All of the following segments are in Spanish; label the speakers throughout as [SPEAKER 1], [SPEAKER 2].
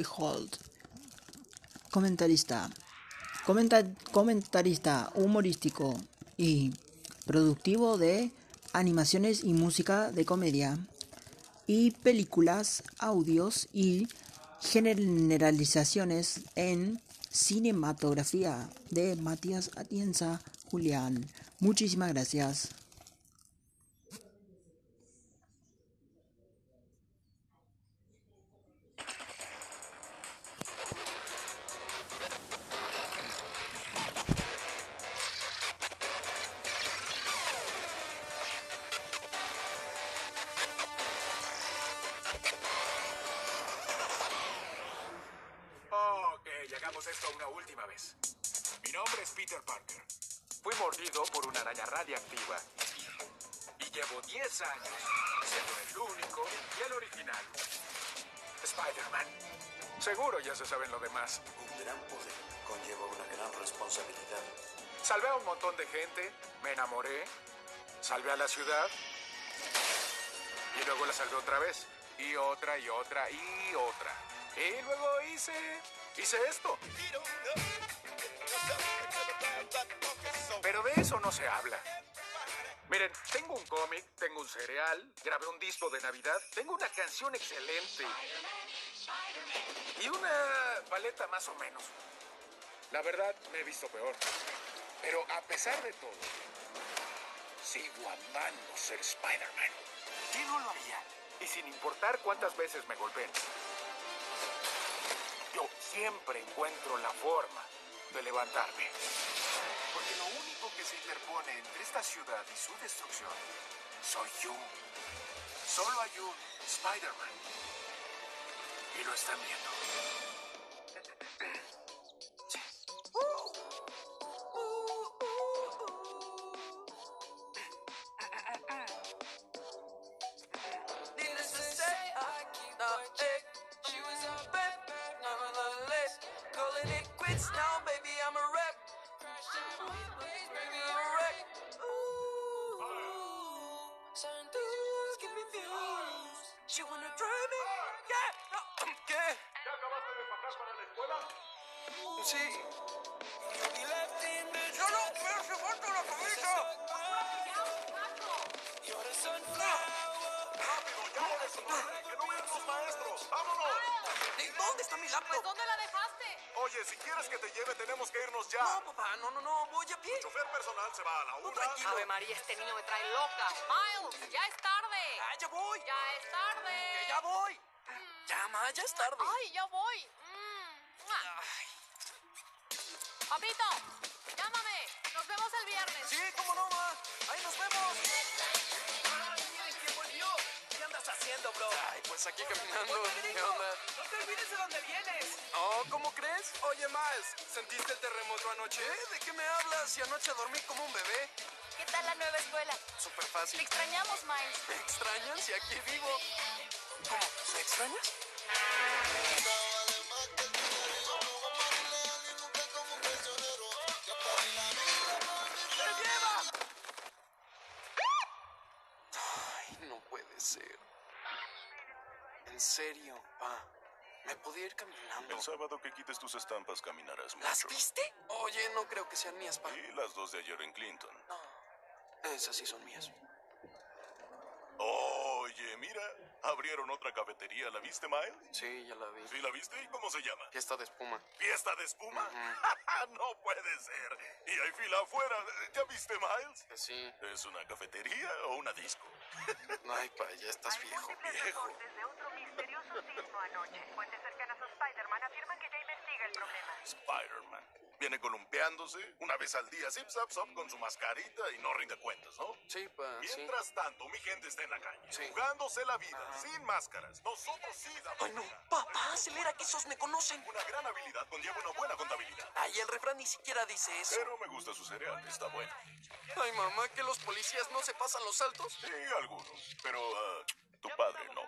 [SPEAKER 1] Behold. Comentarista. Comenta- comentarista humorístico y productivo de animaciones y música de comedia y películas, audios y generalizaciones en cinematografía de Matías Atienza Julián. Muchísimas gracias.
[SPEAKER 2] Ciudad. Y luego la salvé otra vez. Y otra y otra y otra. Y luego hice. hice esto. Pero de eso no se habla. Miren, tengo un cómic, tengo un cereal, grabé un disco de Navidad, tengo una canción excelente. Y una paleta más o menos. La verdad, me he visto peor. Pero a pesar de todo, sigo amando ser Spider-Man. ¿Quién no lo haría? Y sin importar cuántas veces me golpeen, yo siempre encuentro la forma de levantarme. Porque lo único que se interpone entre esta ciudad y su destrucción soy yo. Solo hay un Spider-Man. Y lo están viendo. Ya,
[SPEAKER 3] ma, ya es tarde.
[SPEAKER 4] Ay, ya voy. Mm. Papito, llámame. Nos vemos el viernes.
[SPEAKER 3] Sí, cómo no, ma. Ahí nos vemos.
[SPEAKER 5] ¡Miren quién volvió! ¿Qué andas haciendo, bro?
[SPEAKER 3] Ay, pues aquí caminando.
[SPEAKER 5] Oye,
[SPEAKER 3] ¿Qué onda?
[SPEAKER 5] No te olvides de dónde vienes.
[SPEAKER 3] Oh, ¿cómo crees? Oye, Miles, ¿sentiste el terremoto anoche? ¿De qué me hablas? Si anoche dormí como un bebé.
[SPEAKER 4] ¿Qué tal la nueva escuela?
[SPEAKER 3] Súper
[SPEAKER 4] Te
[SPEAKER 3] fácil.
[SPEAKER 4] extrañamos, Miles.
[SPEAKER 3] ¿Me extrañan si aquí vivo? ¿Cómo? ¿Me extrañas? No puede ser. En serio, pa. ¿Me podía ir caminando?
[SPEAKER 6] El sábado que quites tus estampas caminarás mucho.
[SPEAKER 3] ¿Las viste? Oye, no creo que sean mías, pa.
[SPEAKER 6] Y las dos de ayer en Clinton.
[SPEAKER 3] No, esas sí son mías.
[SPEAKER 6] Oye, mira, abrieron otra cafetería. ¿La viste, Miles?
[SPEAKER 3] Sí, ya la vi.
[SPEAKER 6] ¿Sí la viste? ¿Y cómo se llama?
[SPEAKER 3] Fiesta de espuma.
[SPEAKER 6] ¿Fiesta de espuma? no puede ser. Y hay fila afuera. ¿Ya viste, Miles?
[SPEAKER 3] Que sí.
[SPEAKER 6] ¿Es una cafetería o una disco?
[SPEAKER 3] Ay, pa, ya estás viejo.
[SPEAKER 6] Viejo.
[SPEAKER 7] de otro misterioso sismo anoche. Fuentes cercanas a Spider-Man afirman que ya investiga el problema.
[SPEAKER 6] Spider-Man. Viene columpiándose una vez al día, zip, zap, zap, con su mascarita y no rinde cuentas, ¿no?
[SPEAKER 3] Sí, pa, sí.
[SPEAKER 6] Mientras tanto, mi gente está en la calle,
[SPEAKER 3] Sí.
[SPEAKER 6] jugándose la vida, sin máscaras. Nosotros sí damos
[SPEAKER 3] Ay, no.
[SPEAKER 6] vida.
[SPEAKER 3] Papá, acelera que esos me conocen.
[SPEAKER 6] Una gran habilidad conlleva una buena contabilidad.
[SPEAKER 3] Ay, el refrán ni siquiera dice eso.
[SPEAKER 6] Pero me gusta su cereal, está bueno.
[SPEAKER 3] Ay, mamá, que los policías no se pasan los saltos.
[SPEAKER 6] Sí, algunos. Pero ah, tu padre no.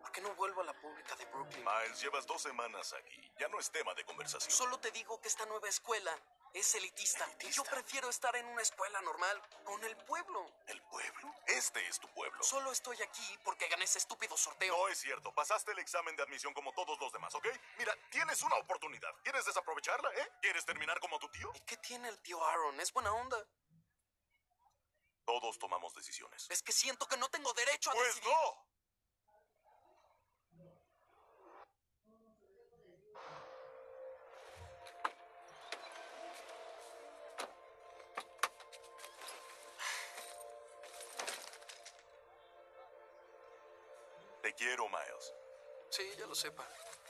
[SPEAKER 3] ¿Por qué no vuelvo a la pública de Brooklyn?
[SPEAKER 6] Miles, llevas dos semanas aquí. Ya no es tema de conversación.
[SPEAKER 3] Solo te digo que esta nueva escuela Es elitista. Y yo prefiero estar en una escuela normal, con el pueblo.
[SPEAKER 8] ¿El pueblo? Este es tu pueblo.
[SPEAKER 3] Solo estoy aquí porque gané ese estúpido sorteo.
[SPEAKER 8] No es cierto. Pasaste el examen de admisión como todos los demás, ¿ok? Mira, tienes una oportunidad. ¿Quieres desaprovecharla, eh? ¿Quieres terminar como tu tío?
[SPEAKER 3] ¿Y qué tiene el tío Aaron? Es buena onda.
[SPEAKER 8] Todos tomamos decisiones.
[SPEAKER 3] Es que siento que no tengo derecho a
[SPEAKER 8] Pues
[SPEAKER 3] decidir.
[SPEAKER 8] no. Quiero, Miles.
[SPEAKER 3] Sí, ya lo sepa.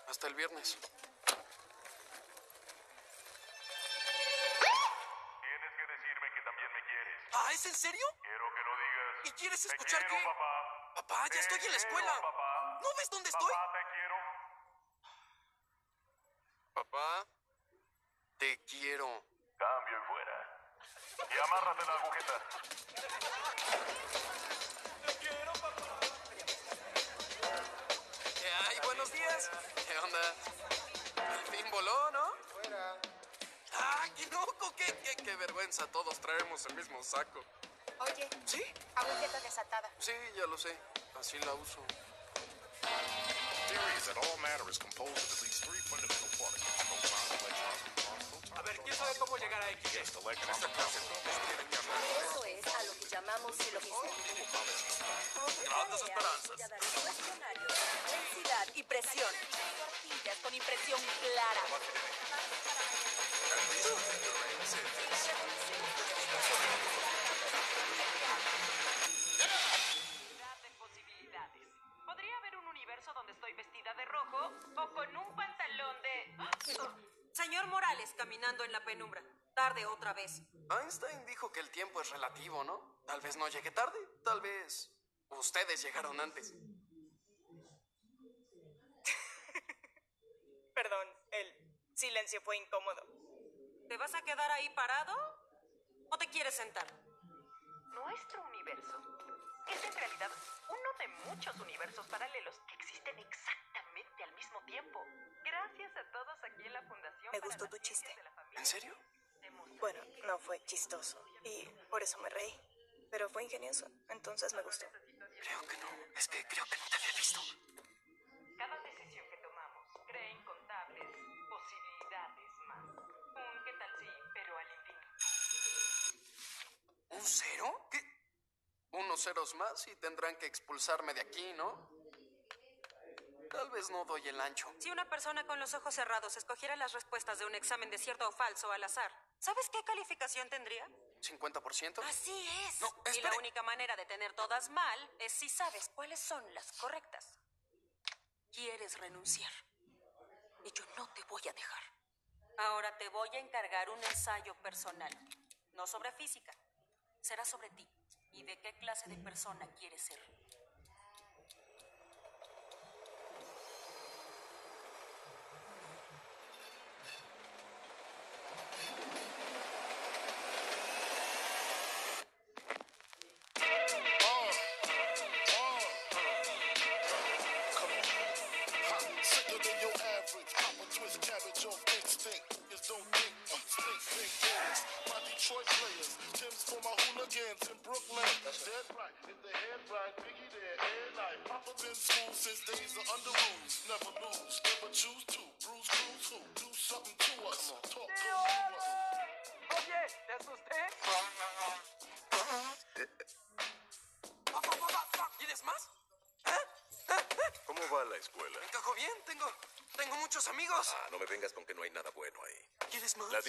[SPEAKER 3] Hasta el viernes.
[SPEAKER 8] Tienes que decirme que también me quieres.
[SPEAKER 3] ¿Ah, es en serio?
[SPEAKER 8] Quiero que lo digas.
[SPEAKER 3] ¿Y quieres
[SPEAKER 8] Te
[SPEAKER 3] escuchar
[SPEAKER 8] quiero,
[SPEAKER 3] qué?
[SPEAKER 8] papá.
[SPEAKER 3] Papá, ya estoy en la
[SPEAKER 8] Te
[SPEAKER 3] escuela.
[SPEAKER 8] quiero, papá.
[SPEAKER 3] ¿No ves dónde estoy?
[SPEAKER 8] Papá, te quiero.
[SPEAKER 3] Papá, te quiero.
[SPEAKER 8] Cambio y fuera. Y amárrate la agujeta.
[SPEAKER 3] Buenos días. ¿Qué onda? Al fin voló, ¿no?
[SPEAKER 5] Fuera.
[SPEAKER 3] ¡Ah, qué loco! ¡Qué, qué, qué vergüenza! Todos traemos el mismo saco.
[SPEAKER 7] Oye,
[SPEAKER 3] ¿Sí?
[SPEAKER 7] agujeta desatada.
[SPEAKER 3] Sí, ya lo sé. Así la uso.
[SPEAKER 8] Theory is that all matter is composed of at least three
[SPEAKER 5] sabe cómo llegar a X?
[SPEAKER 7] Eso es a lo que llamamos silogismo.
[SPEAKER 3] Grandes esperanzas.
[SPEAKER 7] Densidad y presión. Tortillas con impresión clara.
[SPEAKER 9] Señor Morales caminando en la penumbra. Tarde otra vez.
[SPEAKER 3] Einstein dijo que el tiempo es relativo, ¿no? Tal vez no llegue tarde, tal vez ustedes llegaron antes.
[SPEAKER 10] Perdón, el silencio fue incómodo.
[SPEAKER 9] ¿Te vas a quedar ahí parado? ¿O te quieres sentar?
[SPEAKER 11] Nuestro universo es en realidad uno de muchos universos paralelos que existen exactamente al mismo tiempo. Gracias a todos aquí en la Fundación.
[SPEAKER 10] Me
[SPEAKER 11] para
[SPEAKER 10] gustó tu chiste.
[SPEAKER 3] ¿En serio?
[SPEAKER 10] Bueno, no fue chistoso y por eso me reí. Pero fue ingenioso, entonces me gustó.
[SPEAKER 3] Creo que no. Es que creo que no te había visto.
[SPEAKER 11] Cada decisión que tomamos crea incontables posibilidades más. Un qué tal sí, pero al infinito.
[SPEAKER 3] ¿Un cero? ¿Qué? Unos ceros más y tendrán que expulsarme de aquí, ¿no? Tal vez no doy el ancho.
[SPEAKER 9] Si una persona con los ojos cerrados escogiera las respuestas de un examen de cierto o falso al azar, ¿sabes qué calificación tendría?
[SPEAKER 3] ¿50%?
[SPEAKER 9] Así es.
[SPEAKER 3] No,
[SPEAKER 9] y la única manera de tener todas mal es si sabes cuáles son las correctas. Quieres renunciar. Y yo no te voy a dejar. Ahora te voy a encargar un ensayo personal. No sobre física. Será sobre ti. Y de qué clase de persona quieres ser.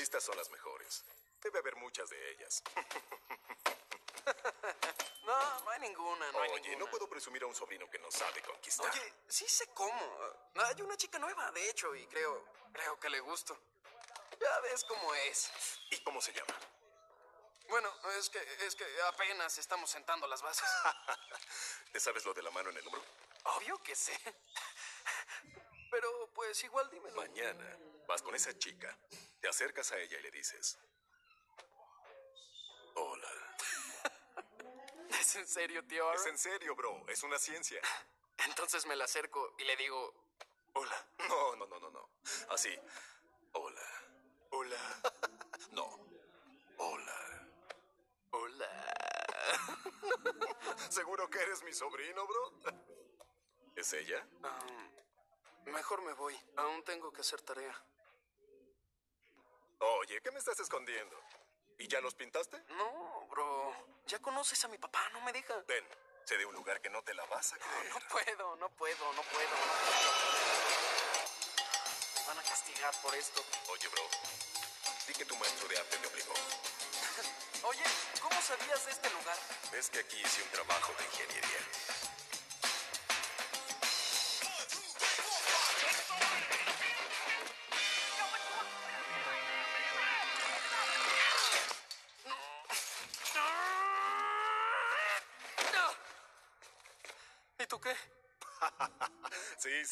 [SPEAKER 8] Listas son las mejores. Debe haber muchas de ellas.
[SPEAKER 3] No, no hay ninguna, no hay
[SPEAKER 8] Oye,
[SPEAKER 3] ninguna.
[SPEAKER 8] no puedo presumir a un sobrino que no sabe conquistar.
[SPEAKER 3] Oye, sí sé cómo. Hay una chica nueva, de hecho, y creo, creo que le gusto. Ya ves cómo es.
[SPEAKER 8] ¿Y cómo se llama?
[SPEAKER 3] Bueno, es que, es que apenas estamos sentando las bases.
[SPEAKER 8] ¿Te sabes lo de la mano en el hombro?
[SPEAKER 3] Obvio que sé. Pero, pues, igual dímelo.
[SPEAKER 8] Mañana vas con esa chica, te acercas a ella y le dices, hola.
[SPEAKER 3] ¿Es en serio, tío?
[SPEAKER 8] Es en serio, bro. Es una ciencia.
[SPEAKER 3] Entonces me la acerco y le digo,
[SPEAKER 8] hola. No, no, no, no, no. Así, hola. Hola. No. Hola. Hola. ¿Seguro que eres mi sobrino, bro? ¿Es ella?
[SPEAKER 3] Mejor me voy. Aún tengo que hacer tarea.
[SPEAKER 8] Oye, ¿qué me estás escondiendo? ¿Y ya los pintaste?
[SPEAKER 3] No, bro. Ya conoces a mi papá, no me deja.
[SPEAKER 8] Ven, sé de un lugar que no te la vas a creer.
[SPEAKER 3] No puedo, no puedo, no puedo, no puedo. Me van a castigar por esto.
[SPEAKER 8] Oye, bro, di que tu maestro de arte te obligó.
[SPEAKER 3] Oye, ¿cómo sabías de este lugar?
[SPEAKER 8] Es que aquí hice un trabajo de ingeniería.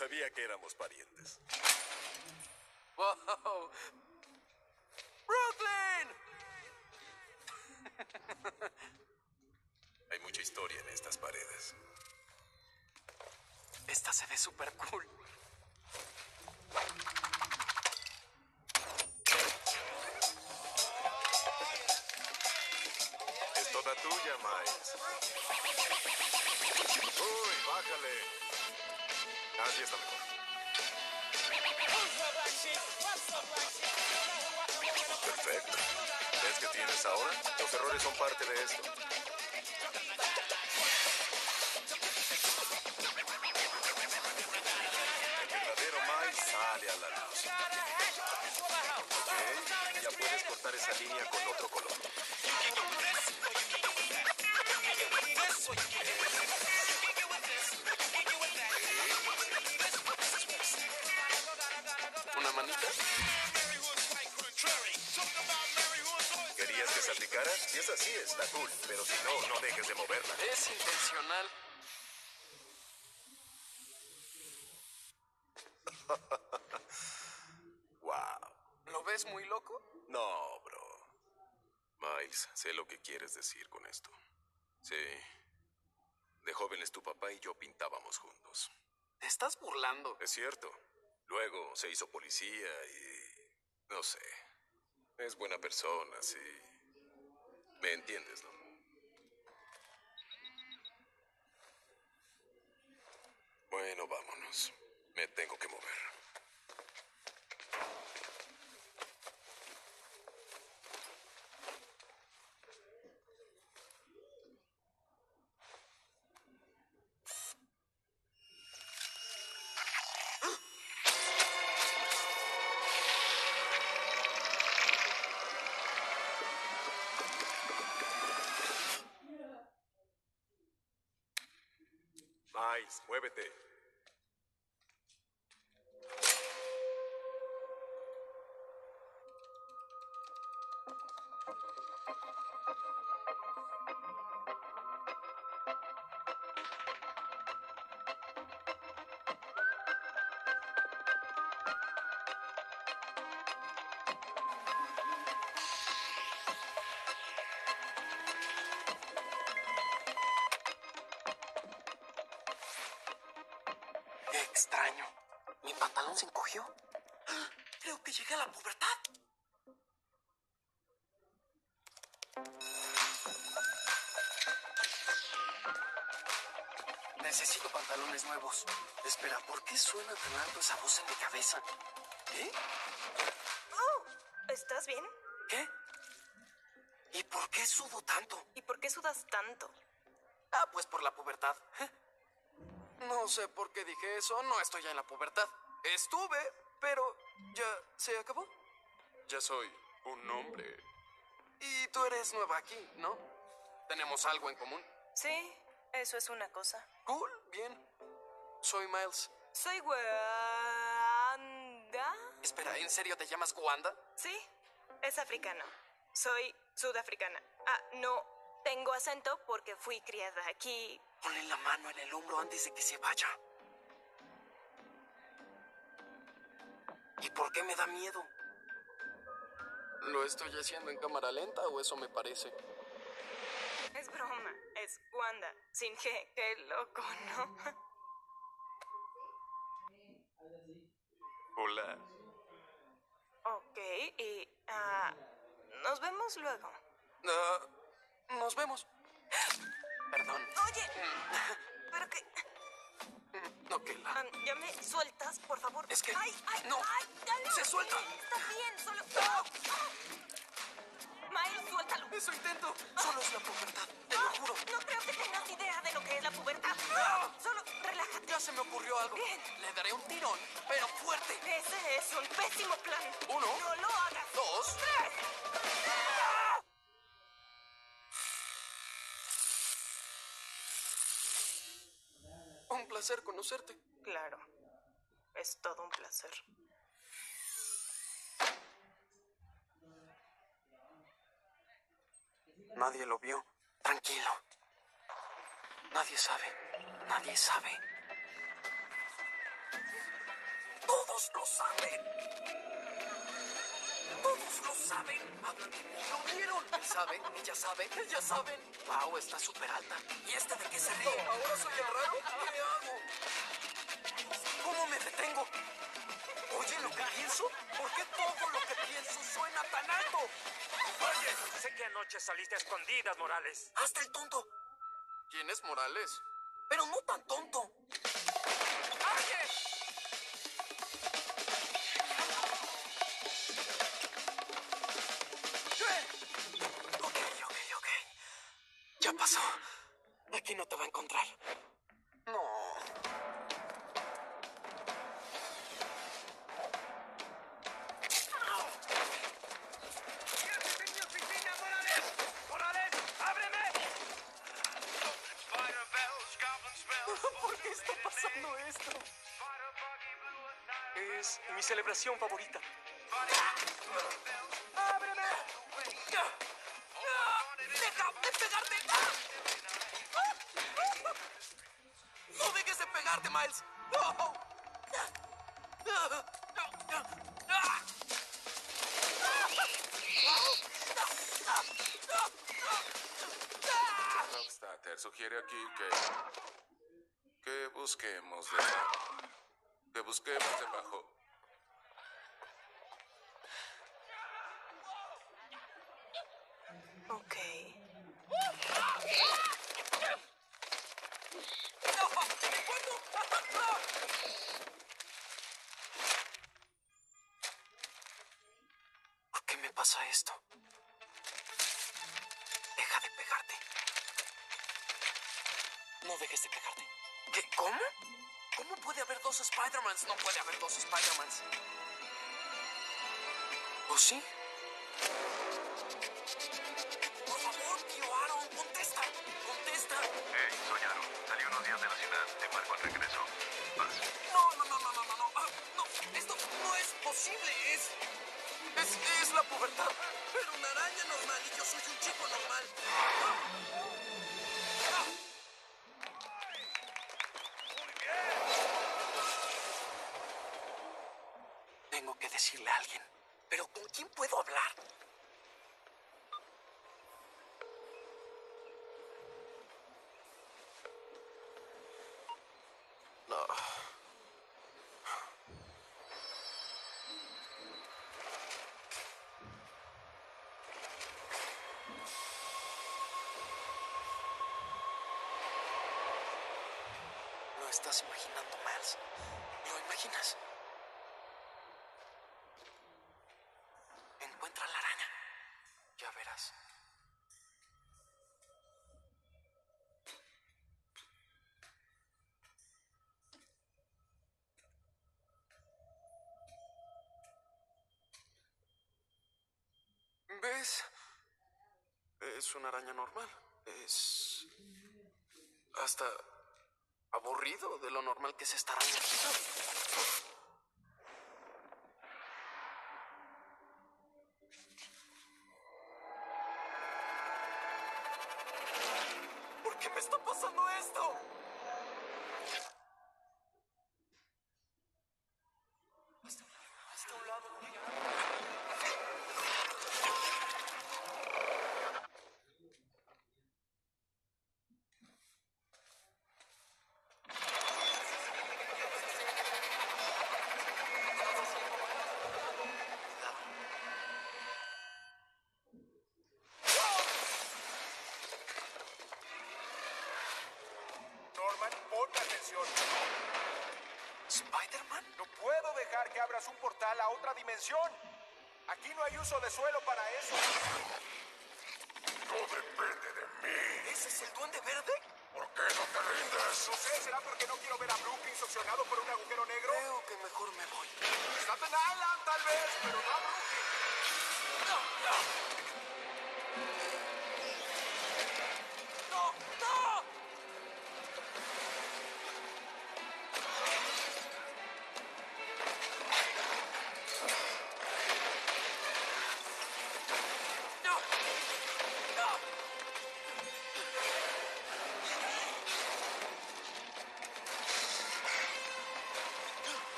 [SPEAKER 8] Sabía que éramos parientes.
[SPEAKER 3] ¡Wow! ¡Brooklyn!
[SPEAKER 8] Hay mucha historia en estas paredes.
[SPEAKER 3] Esta se ve súper cool.
[SPEAKER 8] Es toda tuya, Miles. Uy, bájale. Así está mejor. Perfecto. ¿Ves qué tienes ahora? Los errores son parte de esto. El verdadero Miles sale a la luz. Ya puedes cortar esa línea con otro color.
[SPEAKER 3] ¿Una manita?
[SPEAKER 8] ¿Querías que salpicara? Si es así, está cool. Pero si no, no dejes de moverla.
[SPEAKER 3] Es intencional.
[SPEAKER 8] wow.
[SPEAKER 3] ¿Lo ves muy loco?
[SPEAKER 8] No, bro. Miles, sé lo que quieres decir con esto. Sí. De jóvenes tu papá y yo pintábamos juntos.
[SPEAKER 3] Te estás burlando.
[SPEAKER 8] Es cierto. Luego se hizo policía y... no sé. Es buena persona, sí. ¿Me entiendes, no? Bueno, vámonos. Me tengo que mover. Muévete.
[SPEAKER 3] Necesito pantalones nuevos. Espera, ¿por qué suena tan alto esa voz en mi cabeza? ¿Qué?
[SPEAKER 10] Oh, ¿estás bien?
[SPEAKER 3] ¿Qué? ¿Y por qué sudo tanto?
[SPEAKER 10] ¿Y por qué sudas tanto?
[SPEAKER 3] Ah, pues por la pubertad. No sé por qué dije eso, no estoy ya en la pubertad. Estuve, pero ya se acabó. Ya soy un hombre. Y tú eres nueva aquí, ¿no? Tenemos algo en común.
[SPEAKER 10] Sí, eso es una cosa.
[SPEAKER 3] Cool, bien. Soy Miles.
[SPEAKER 10] Soy Wanda.
[SPEAKER 3] Espera, ¿en serio te llamas Wanda?
[SPEAKER 10] Sí, es africano. Soy sudafricana. Ah, no tengo acento porque fui criada aquí.
[SPEAKER 3] Ponle la mano en el hombro antes de que se vaya. ¿Y por qué me da miedo? ¿Lo estoy haciendo en cámara lenta o eso me parece?
[SPEAKER 10] Es Wanda, sin G. Qué loco, ¿no?
[SPEAKER 8] Hola.
[SPEAKER 10] Ok, y ah, nos vemos luego.
[SPEAKER 3] Ah, nos vemos. Perdón.
[SPEAKER 10] Oye, pero que...
[SPEAKER 3] No, que la...
[SPEAKER 10] Am, ¿Ya me sueltas, por favor?
[SPEAKER 3] Es que-
[SPEAKER 10] ¡Ay, ay,
[SPEAKER 3] no.
[SPEAKER 10] ay! ya
[SPEAKER 3] ¡Se suelta!
[SPEAKER 10] Está bien, solo... Miles, suéltalo.
[SPEAKER 3] Eso intento. Solo es la pubertad, te lo juro.
[SPEAKER 10] No creo que tengas idea de lo que es la pubertad. Solo relájate.
[SPEAKER 3] Ya se me ocurrió algo.
[SPEAKER 10] Bien.
[SPEAKER 3] Le daré un tirón, pero fuerte.
[SPEAKER 10] Ese es un pésimo plan.
[SPEAKER 3] Uno.
[SPEAKER 10] No lo hagas.
[SPEAKER 3] Dos.
[SPEAKER 10] Tres.
[SPEAKER 3] Un placer conocerte.
[SPEAKER 10] Claro. Es todo un placer.
[SPEAKER 3] Nadie lo vio. Tranquilo. Nadie sabe. Nadie sabe. Todos lo saben. Todos lo saben. ¿Lo vieron? Él sabe, ella sabe, ellas saben. Wow, está súper alta. ¿Y este de qué se ríe? ¿Ahora soy el raro? ¿Qué hago? ¿Cómo me detengo? ¿Oye lo que pienso? ¿Por qué todo lo que pienso
[SPEAKER 12] sé que anoche saliste a escondidas, Morales.
[SPEAKER 3] Hasta el tonto. ¿Quién es Morales? Pero no tan tonto. Ok, ok, ok. Ya pasó. Aquí no te va a encontrar.
[SPEAKER 12] Celebración favorita.
[SPEAKER 3] ¡Ábreme! ¡Deja de pegarte! ¡No dejes de pegarte, Miles! ¡No!
[SPEAKER 8] Sugiere aquí que. que busquemos debajo. Que busquemos debajo.
[SPEAKER 3] De. ¿Qué? ¿Cómo? ¿Cómo puede haber dos Spider-Mans? No puede haber dos Spider-Mans. ¿O sí? Por favor, tío Aaron, contesta. Contesta.
[SPEAKER 13] Hey, soy Aaron. Salí unos días de la ciudad. Te marco al regreso. Vas.
[SPEAKER 3] No, no, no, no, no, no, no. Ah, no, esto no es posible. Es, es, es la pubertad. Pero una araña normal y yo soy un chico normal. Tengo decirle a alguien. Pero ¿con quién puedo hablar? No. Lo estás imaginando, Miles. ¿Lo imaginas? ¿Ves? Es una araña normal. Es... hasta aburrido de lo normal que es esta araña. ¿Por qué me está pasando esto?
[SPEAKER 14] Dimensión.
[SPEAKER 3] ¿Spider-Man?
[SPEAKER 14] No puedo dejar que abras un portal a otra dimensión. Aquí no hay uso de suelo para eso.
[SPEAKER 15] No depende de mí.
[SPEAKER 3] ¿Ese es el duende verde?
[SPEAKER 15] ¿Por qué no te rindes?
[SPEAKER 14] No sé, ¿será porque no quiero ver a Brooklyn succionado por un agujero negro?
[SPEAKER 3] Creo que mejor me voy.
[SPEAKER 14] Staten Island, tal vez, pero no a Brooklyn.
[SPEAKER 3] ¡No, no! ¡No,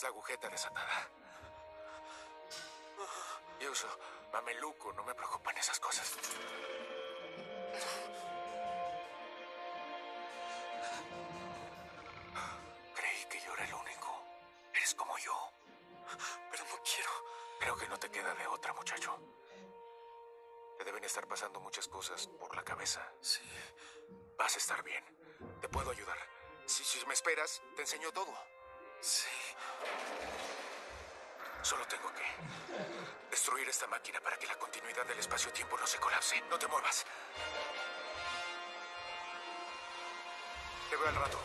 [SPEAKER 14] Tienes la agujeta desatada. Y uso mameluco, no me preocupan esas cosas. Creí que yo era el único. Eres como yo.
[SPEAKER 3] Pero no quiero.
[SPEAKER 14] Creo que no te queda de otra, muchacho. Te deben estar pasando muchas cosas por la cabeza.
[SPEAKER 3] Sí.
[SPEAKER 14] Vas a estar bien. Te puedo ayudar. Si, si me esperas, te enseño todo. Solo tengo que destruir esta máquina para que la continuidad del espacio-tiempo no se colapse. No te muevas. Te veo al rato.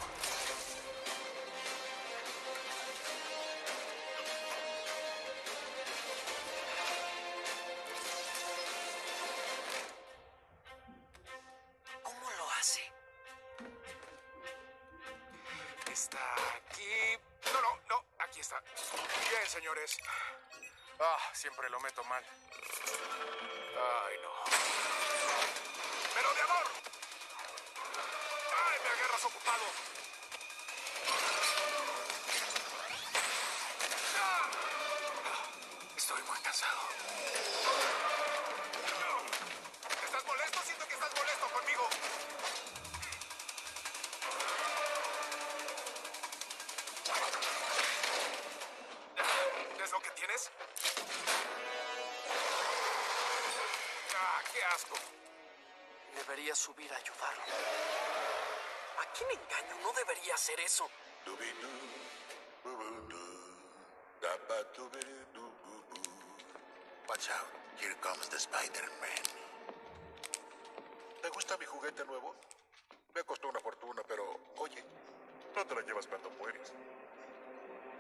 [SPEAKER 14] Asco.
[SPEAKER 3] Debería subir a ayudarlo. ¿A quién engaño? No debería hacer eso.
[SPEAKER 15] Watch out. Here comes the Spider-Man. ¿Te gusta mi juguete nuevo? Me costó una fortuna, pero oye, no te la llevas cuando mueres.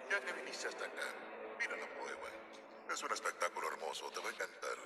[SPEAKER 15] Ya que viniste hasta acá, mira la prueba. Es un espectáculo hermoso, te va a encantar.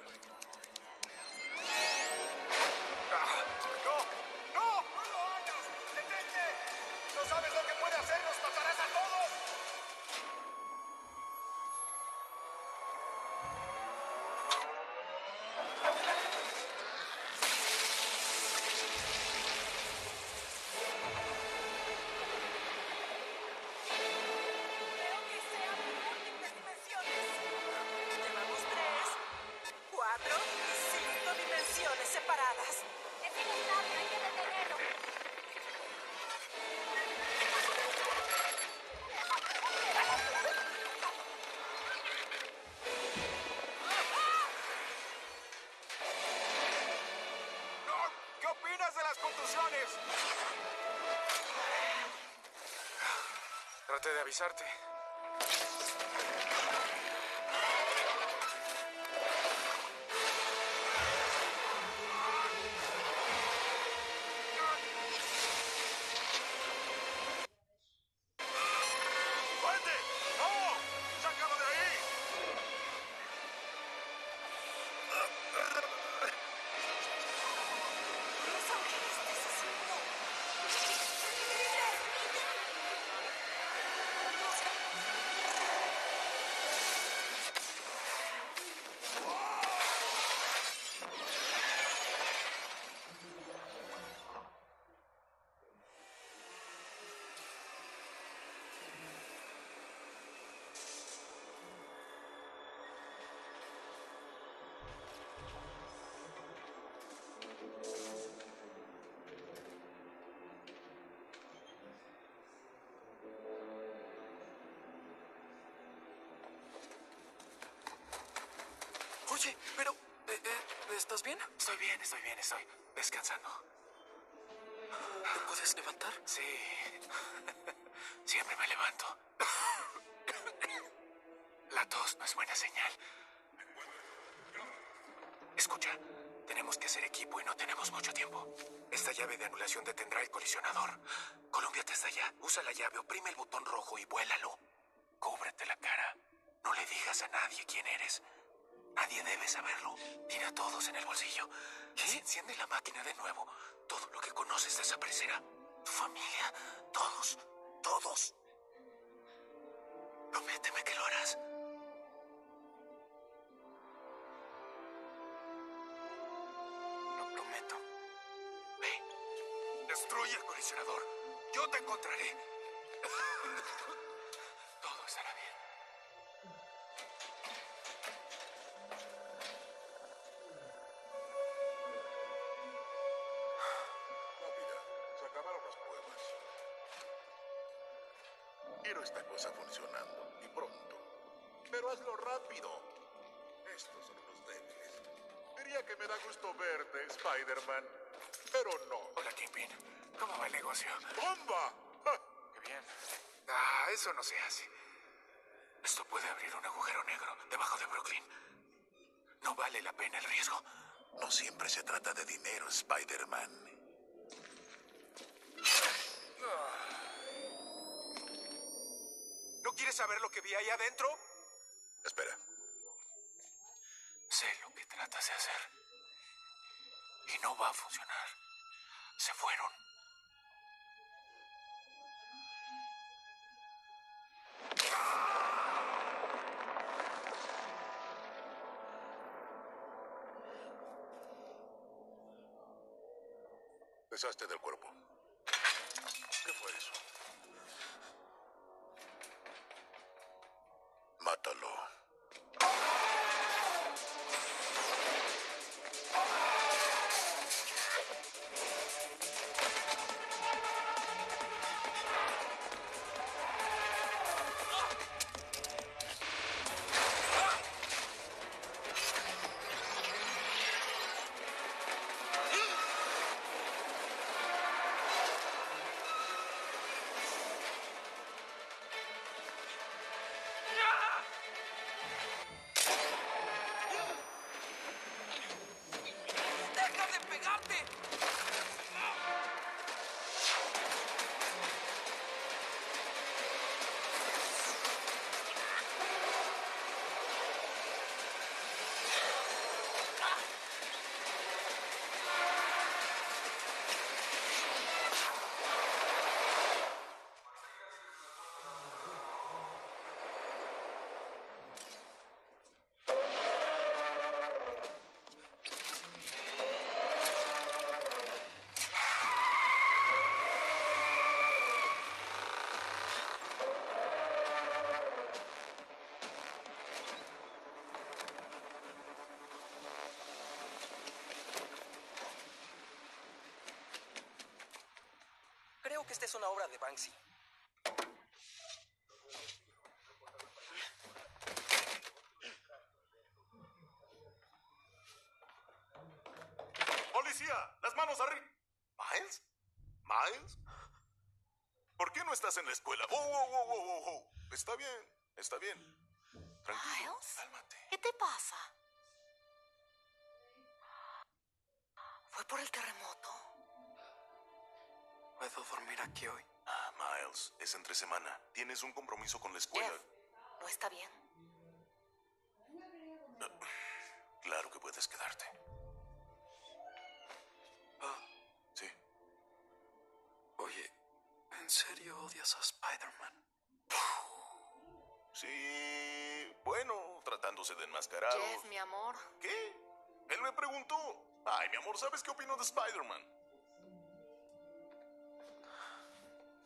[SPEAKER 14] Traté de avisarte.
[SPEAKER 3] Oye, pero... eh, eh, ¿Estás bien?
[SPEAKER 14] Estoy bien, estoy bien, estoy descansando.
[SPEAKER 3] ¿Te puedes levantar?
[SPEAKER 14] Sí. Siempre me levanto. La tos no es buena señal. Escucha, tenemos que hacer equipo y no tenemos mucho tiempo. Esta llave de anulación detendrá el colisionador. Columpiate hasta allá. Usa la llave, oprime el botón rojo y vuélalo. Cúbrete la cara. No le digas a nadie quién eres. Nadie debe saberlo. Tira todos en el bolsillo. Si enciende la máquina de nuevo, todo lo que conoces desaparecerá. Tu familia, todos, todos. Prométeme que lo harás.
[SPEAKER 3] Lo prometo.
[SPEAKER 14] Ve, destruye el colisionador. Yo te encontraré. Todo estará bien.
[SPEAKER 6] No
[SPEAKER 14] se hace. Esto puede abrir un agujero negro debajo de Brooklyn. No vale la pena el riesgo.
[SPEAKER 6] No siempre se trata de dinero, Spider-Man.
[SPEAKER 14] ¿No quieres saber lo que vi ahí adentro?
[SPEAKER 6] Espera.
[SPEAKER 14] Sé lo que tratas de hacer. Y no va a funcionar. Se fueron.
[SPEAKER 6] Deshazte del cuerpo.
[SPEAKER 16] Que esta es una obra de Banksy.
[SPEAKER 6] ¡Policía! ¡Las manos arriba! ¿Miles? ¿Miles? ¿Por qué no estás en la escuela? ¡Oh, oh, oh, oh, oh, oh! Está bien, está bien. Tranquilo,
[SPEAKER 7] Miles,
[SPEAKER 6] cálmate.
[SPEAKER 7] ¿qué te pasa? ¿Fue por el terremoto?
[SPEAKER 3] Aquí hoy?
[SPEAKER 6] Ah, Miles, es entre semana. Tienes un compromiso con la escuela.
[SPEAKER 7] Jeff, ¿no está bien?
[SPEAKER 6] Claro que puedes quedarte.
[SPEAKER 3] Ah,
[SPEAKER 6] Sí.
[SPEAKER 3] oye, ¿en serio odias a Spider-Man?
[SPEAKER 6] Sí, bueno, tratándose de enmascarado.
[SPEAKER 7] Jeff, mi amor.
[SPEAKER 6] ¿Qué? Él me preguntó. Ay, mi amor, ¿sabes qué opino de Spider-Man?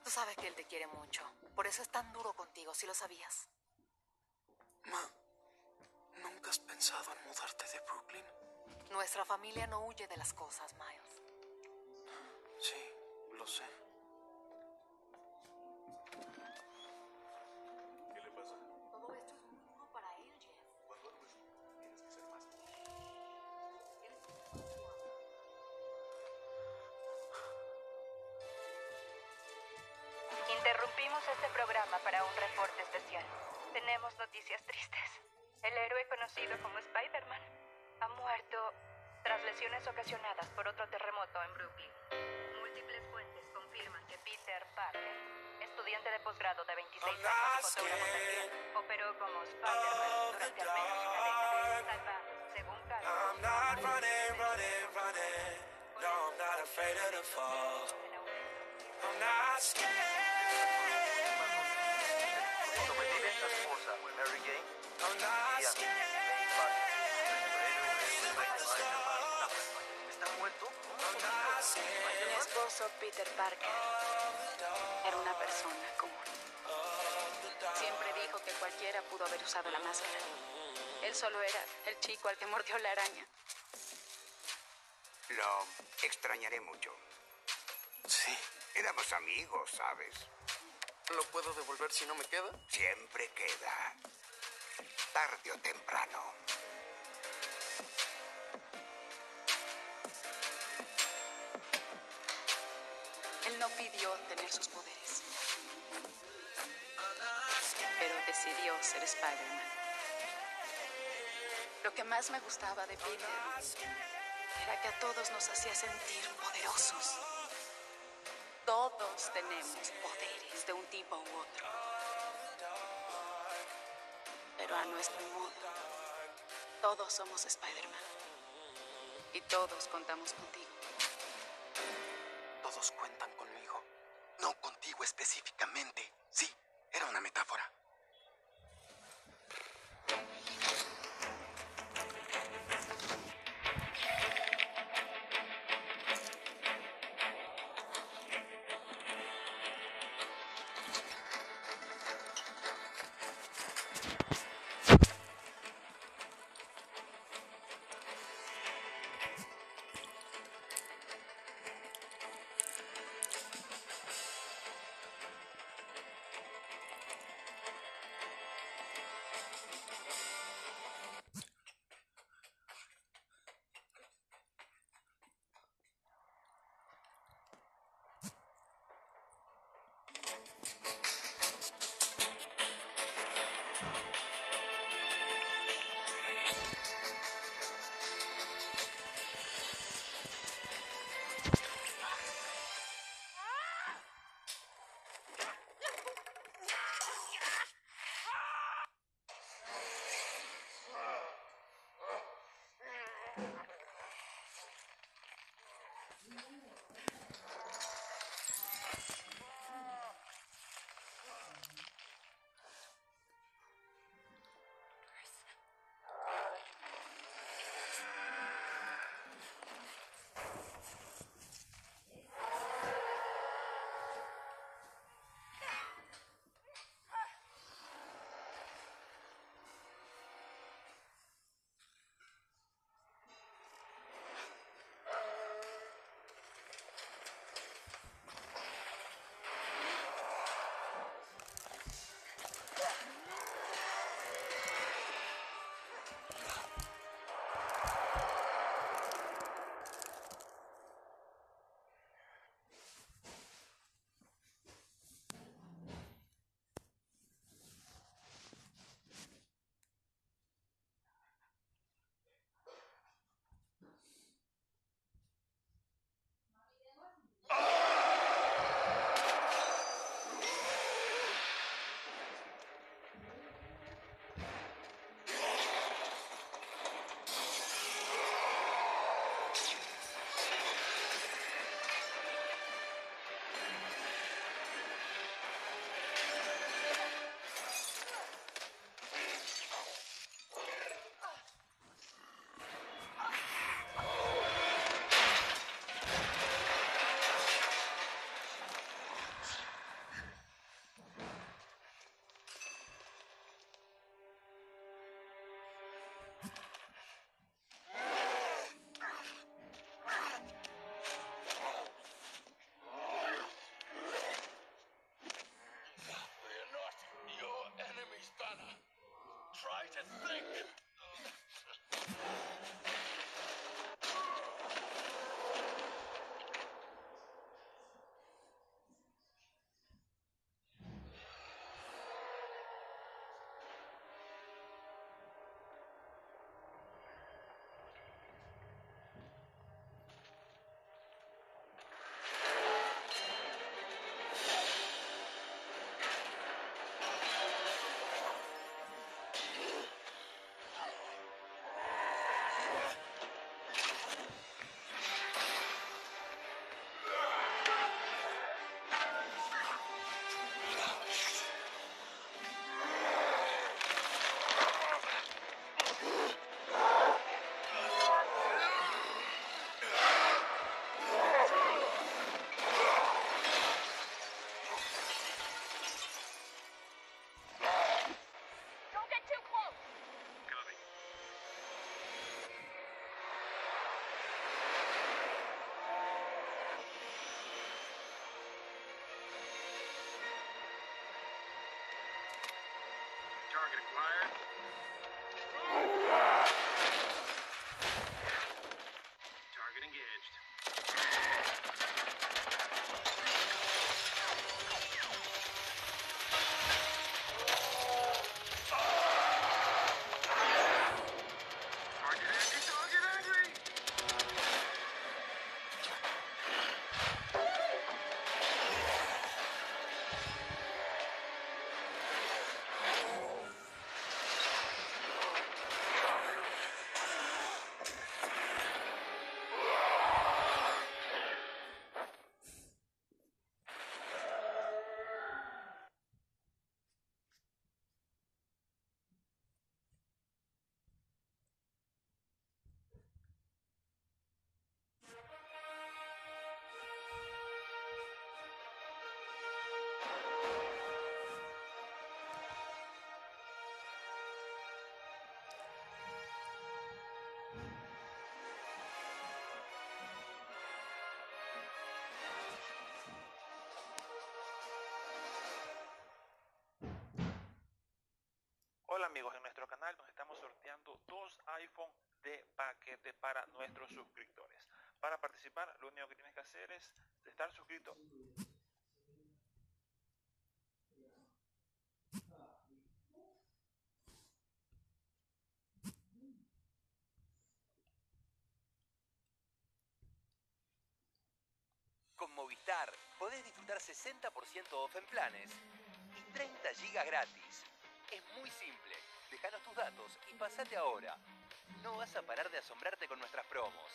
[SPEAKER 7] Tú sabes que él te quiere mucho. Por eso es tan duro contigo, si lo sabías.
[SPEAKER 3] Ma, ¿nunca has pensado en mudarte de Brooklyn?
[SPEAKER 7] Nuestra familia no huye de las cosas, Miles.
[SPEAKER 3] Sí, lo sé.
[SPEAKER 17] Ocasionadas por otro terremoto en Brooklyn. Múltiples fuentes confirman que Peter Parker, estudiante de posgrado de 26 años y fotógrafo también, operó como Spider-Man durante al menos una década, salvando, según
[SPEAKER 18] running.
[SPEAKER 16] Mi esposo Peter Parker era una persona común. Siempre dijo que cualquiera pudo haber usado la máscara. Él solo era el chico al que mordió la araña.
[SPEAKER 15] Lo extrañaré mucho.
[SPEAKER 3] Sí.
[SPEAKER 15] Éramos amigos, ¿sabes?
[SPEAKER 3] ¿Lo puedo devolver si no me queda?
[SPEAKER 15] Siempre queda. Tarde o temprano.
[SPEAKER 16] Él no pidió tener sus poderes. Pero decidió ser Spider-Man. Lo que más me gustaba de Peter era que a todos nos hacía sentir poderosos. Todos tenemos poderes de un tipo u otro. Pero a nuestro modo, todos somos Spider-Man. Y todos contamos contigo.
[SPEAKER 19] Todos cuentan conmigo. No contigo específicamente. Sí, you
[SPEAKER 13] Target acquired.
[SPEAKER 20] Canal nos estamos sorteando dos iPhone de paquete para nuestros suscriptores. Para participar, lo único que tienes que hacer es estar suscrito.
[SPEAKER 21] Con Movistar podés disfrutar 60% off en planes y 30 gigas gratis. Es muy simple. Déjanos tus datos y pasate ahora. No vas a parar de asombrarte con nuestras promos.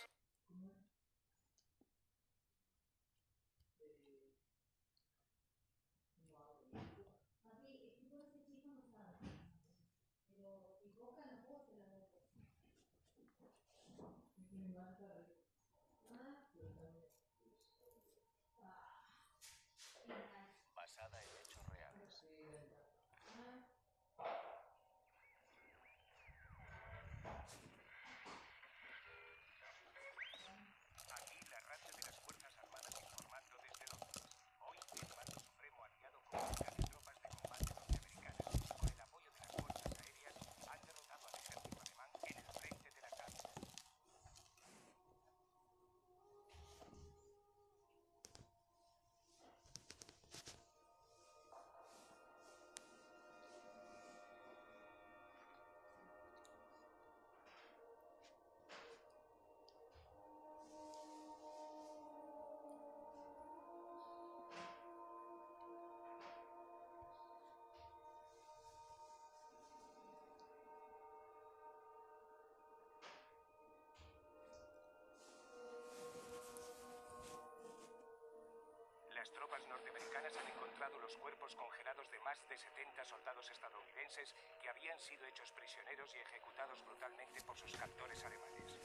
[SPEAKER 13] Tropas norteamericanas han encontrado los cuerpos congelados de más de 70 soldados estadounidenses que habían sido hechos prisioneros y ejecutados brutalmente por sus captores alemanes.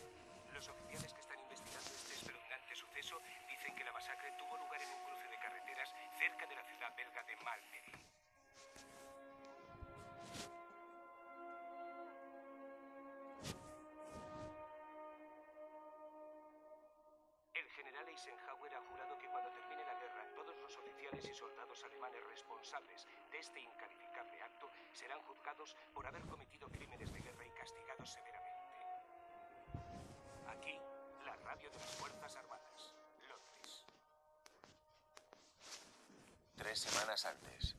[SPEAKER 13] Los oficiales que están investigando este espeluznante suceso dicen que la masacre tuvo lugar en un cruce de carreteras cerca de la ciudad belga de Malmedy. El general Eisenhower ha jurado oficiales y soldados alemanes responsables de este incalificable acto serán juzgados por haber cometido crímenes de guerra y castigados severamente. Aquí, la radio de las Fuerzas Armadas, Londres.
[SPEAKER 21] Tres semanas antes.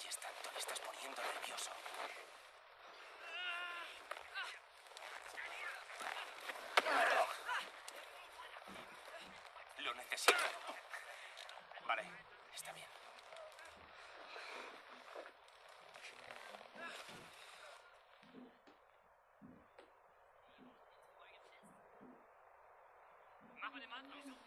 [SPEAKER 21] Chilles tanto, me estás poniendo nervioso. Lo necesito. Vale, está bien.
[SPEAKER 12] Mach mal den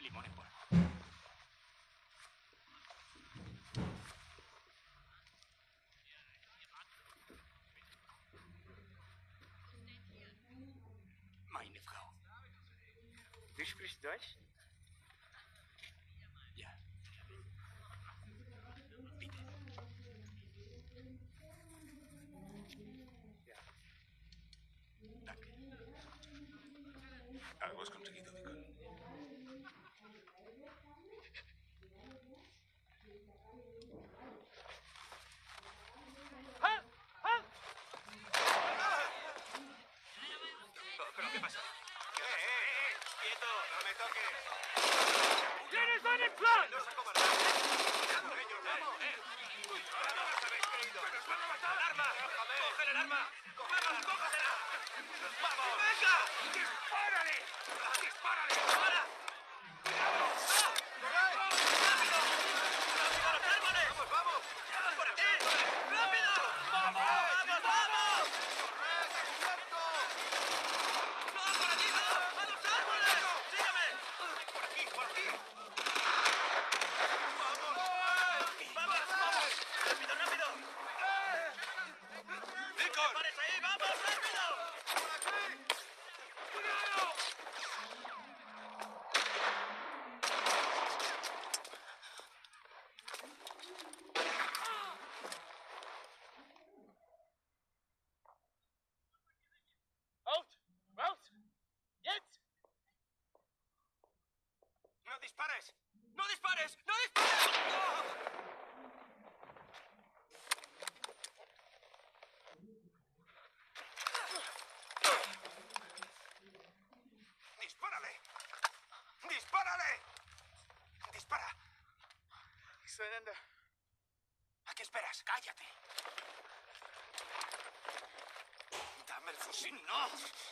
[SPEAKER 22] Limone por Meine Frau. deus Cristo dois. dispares! ¡No dispares! ¡No dispares! ¡No!
[SPEAKER 14] ¿A qué esperas? ¡Cállate! ¡Dame el fusil, no!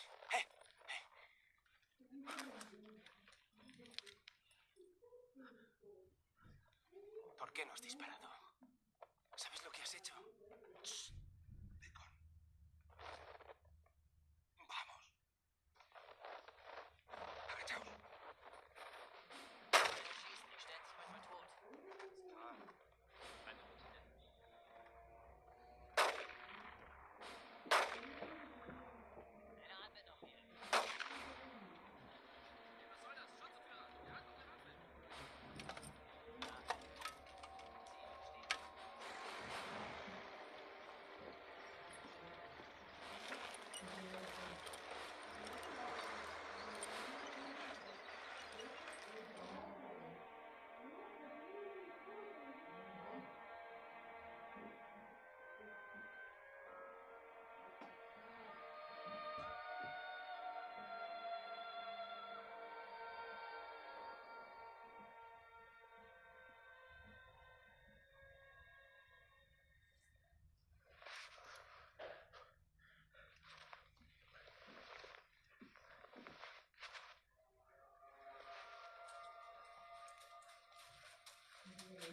[SPEAKER 14] ¿Qué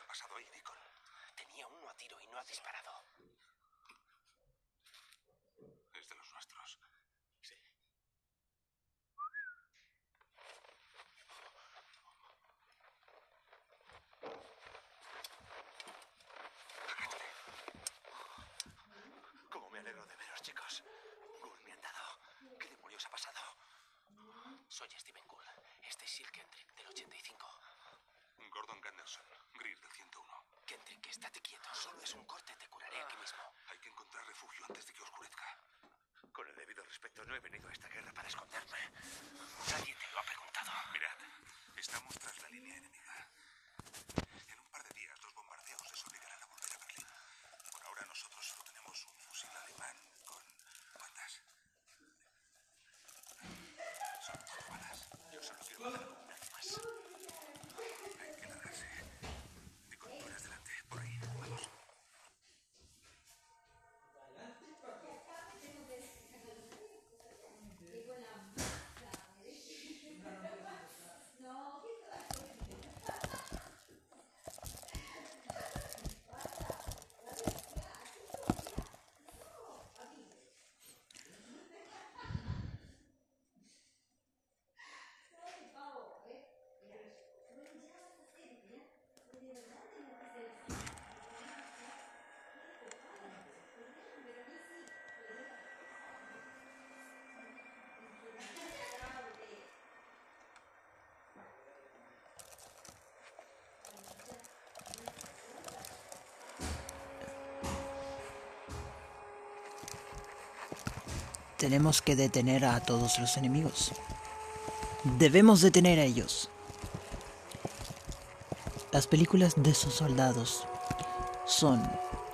[SPEAKER 14] ha pasado ahí, Deacon? Tenía uno a tiro y no ha disparado. Soy Steven Gould. Este es Sil Kendrick, del 85.
[SPEAKER 21] Gordon Ganderson, Greer, del 101.
[SPEAKER 14] Kendrick, estate quieto. Solo es un corte, te curaré aquí mismo.
[SPEAKER 21] Hay que encontrar refugio antes de que oscurezca.
[SPEAKER 14] Con el debido respeto, no he venido a esta guerra para esconderme. Nadie te lo ha preguntado.
[SPEAKER 21] Mirad, estamos tras la línea enemiga. Tenemos que
[SPEAKER 1] detener a todos los enemigos. Debemos detener a ellos. Las películas de esos soldados son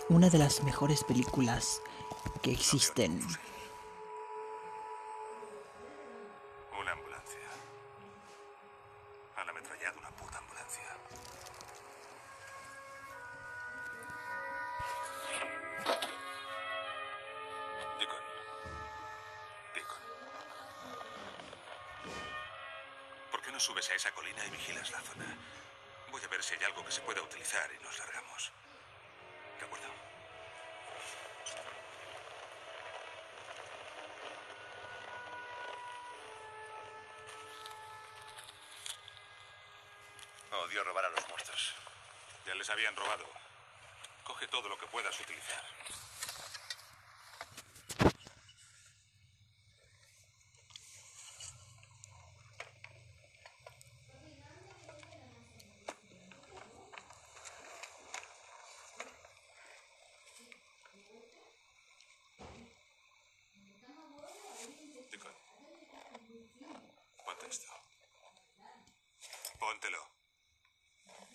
[SPEAKER 1] una de las mejores películas que existen.
[SPEAKER 14] Odio robar a los muertos.
[SPEAKER 21] Ya les habían robado. Coge todo lo que puedas utilizar. Deacon. Ponte esto. Póntelo.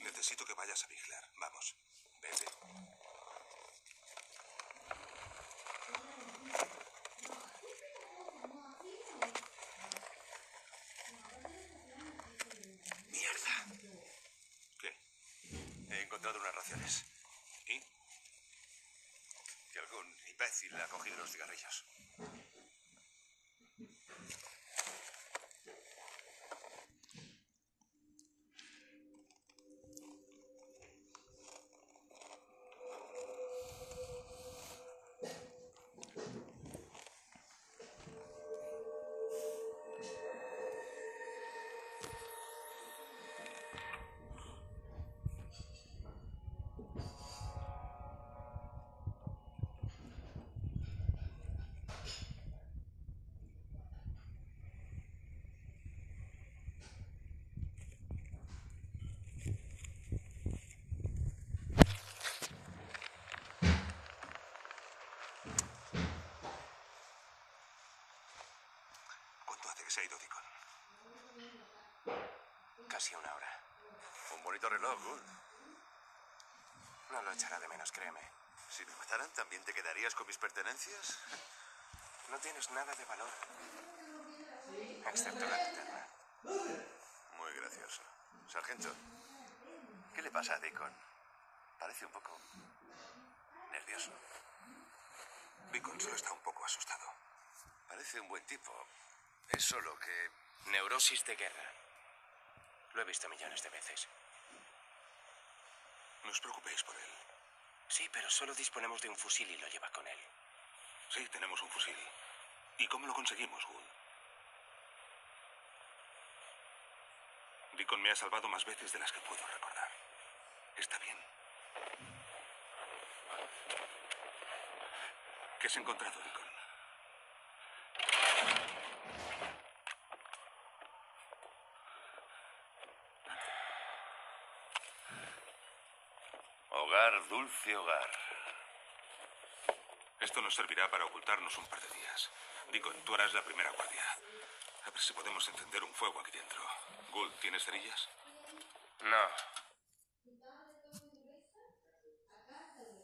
[SPEAKER 21] Necesito que vayas a vigilar. Vamos. Vete.
[SPEAKER 14] Mierda.
[SPEAKER 21] ¿Qué?
[SPEAKER 14] He encontrado unas raciones.
[SPEAKER 21] ¿Y?
[SPEAKER 14] Que algún imbécil ha cogido los cigarrillos.
[SPEAKER 21] ¿Cuánto hace que se ha ido Deacon?
[SPEAKER 14] Casi una hora. Un bonito reloj. No lo echará de menos, créeme.
[SPEAKER 23] Si me mataran, ¿también te quedarías con mis pertenencias?
[SPEAKER 14] No tienes nada de valor. Excepto la linterna.
[SPEAKER 23] Muy gracioso. Sargento, ¿qué le pasa a Deacon? Parece un poco nervioso.
[SPEAKER 21] Deacon solo está un poco asustado.
[SPEAKER 23] Parece un buen tipo. Es solo que...
[SPEAKER 14] Neurosis de guerra. Lo he visto millones de veces.
[SPEAKER 21] No os preocupéis por él.
[SPEAKER 14] Sí, pero solo disponemos de un fusil y lo lleva con él.
[SPEAKER 21] Sí, tenemos un fusil. ¿Y cómo lo conseguimos, Gould? Deacon me ha salvado más veces de las que puedo recordar. Está bien. ¿Qué has encontrado, Deacon?
[SPEAKER 23] Dulce hogar.
[SPEAKER 21] Esto nos servirá para ocultarnos un par de días. Deacon, tú harás la primera guardia. A ver si podemos encender un fuego aquí dentro. Gould, ¿tienes cerillas?
[SPEAKER 14] No.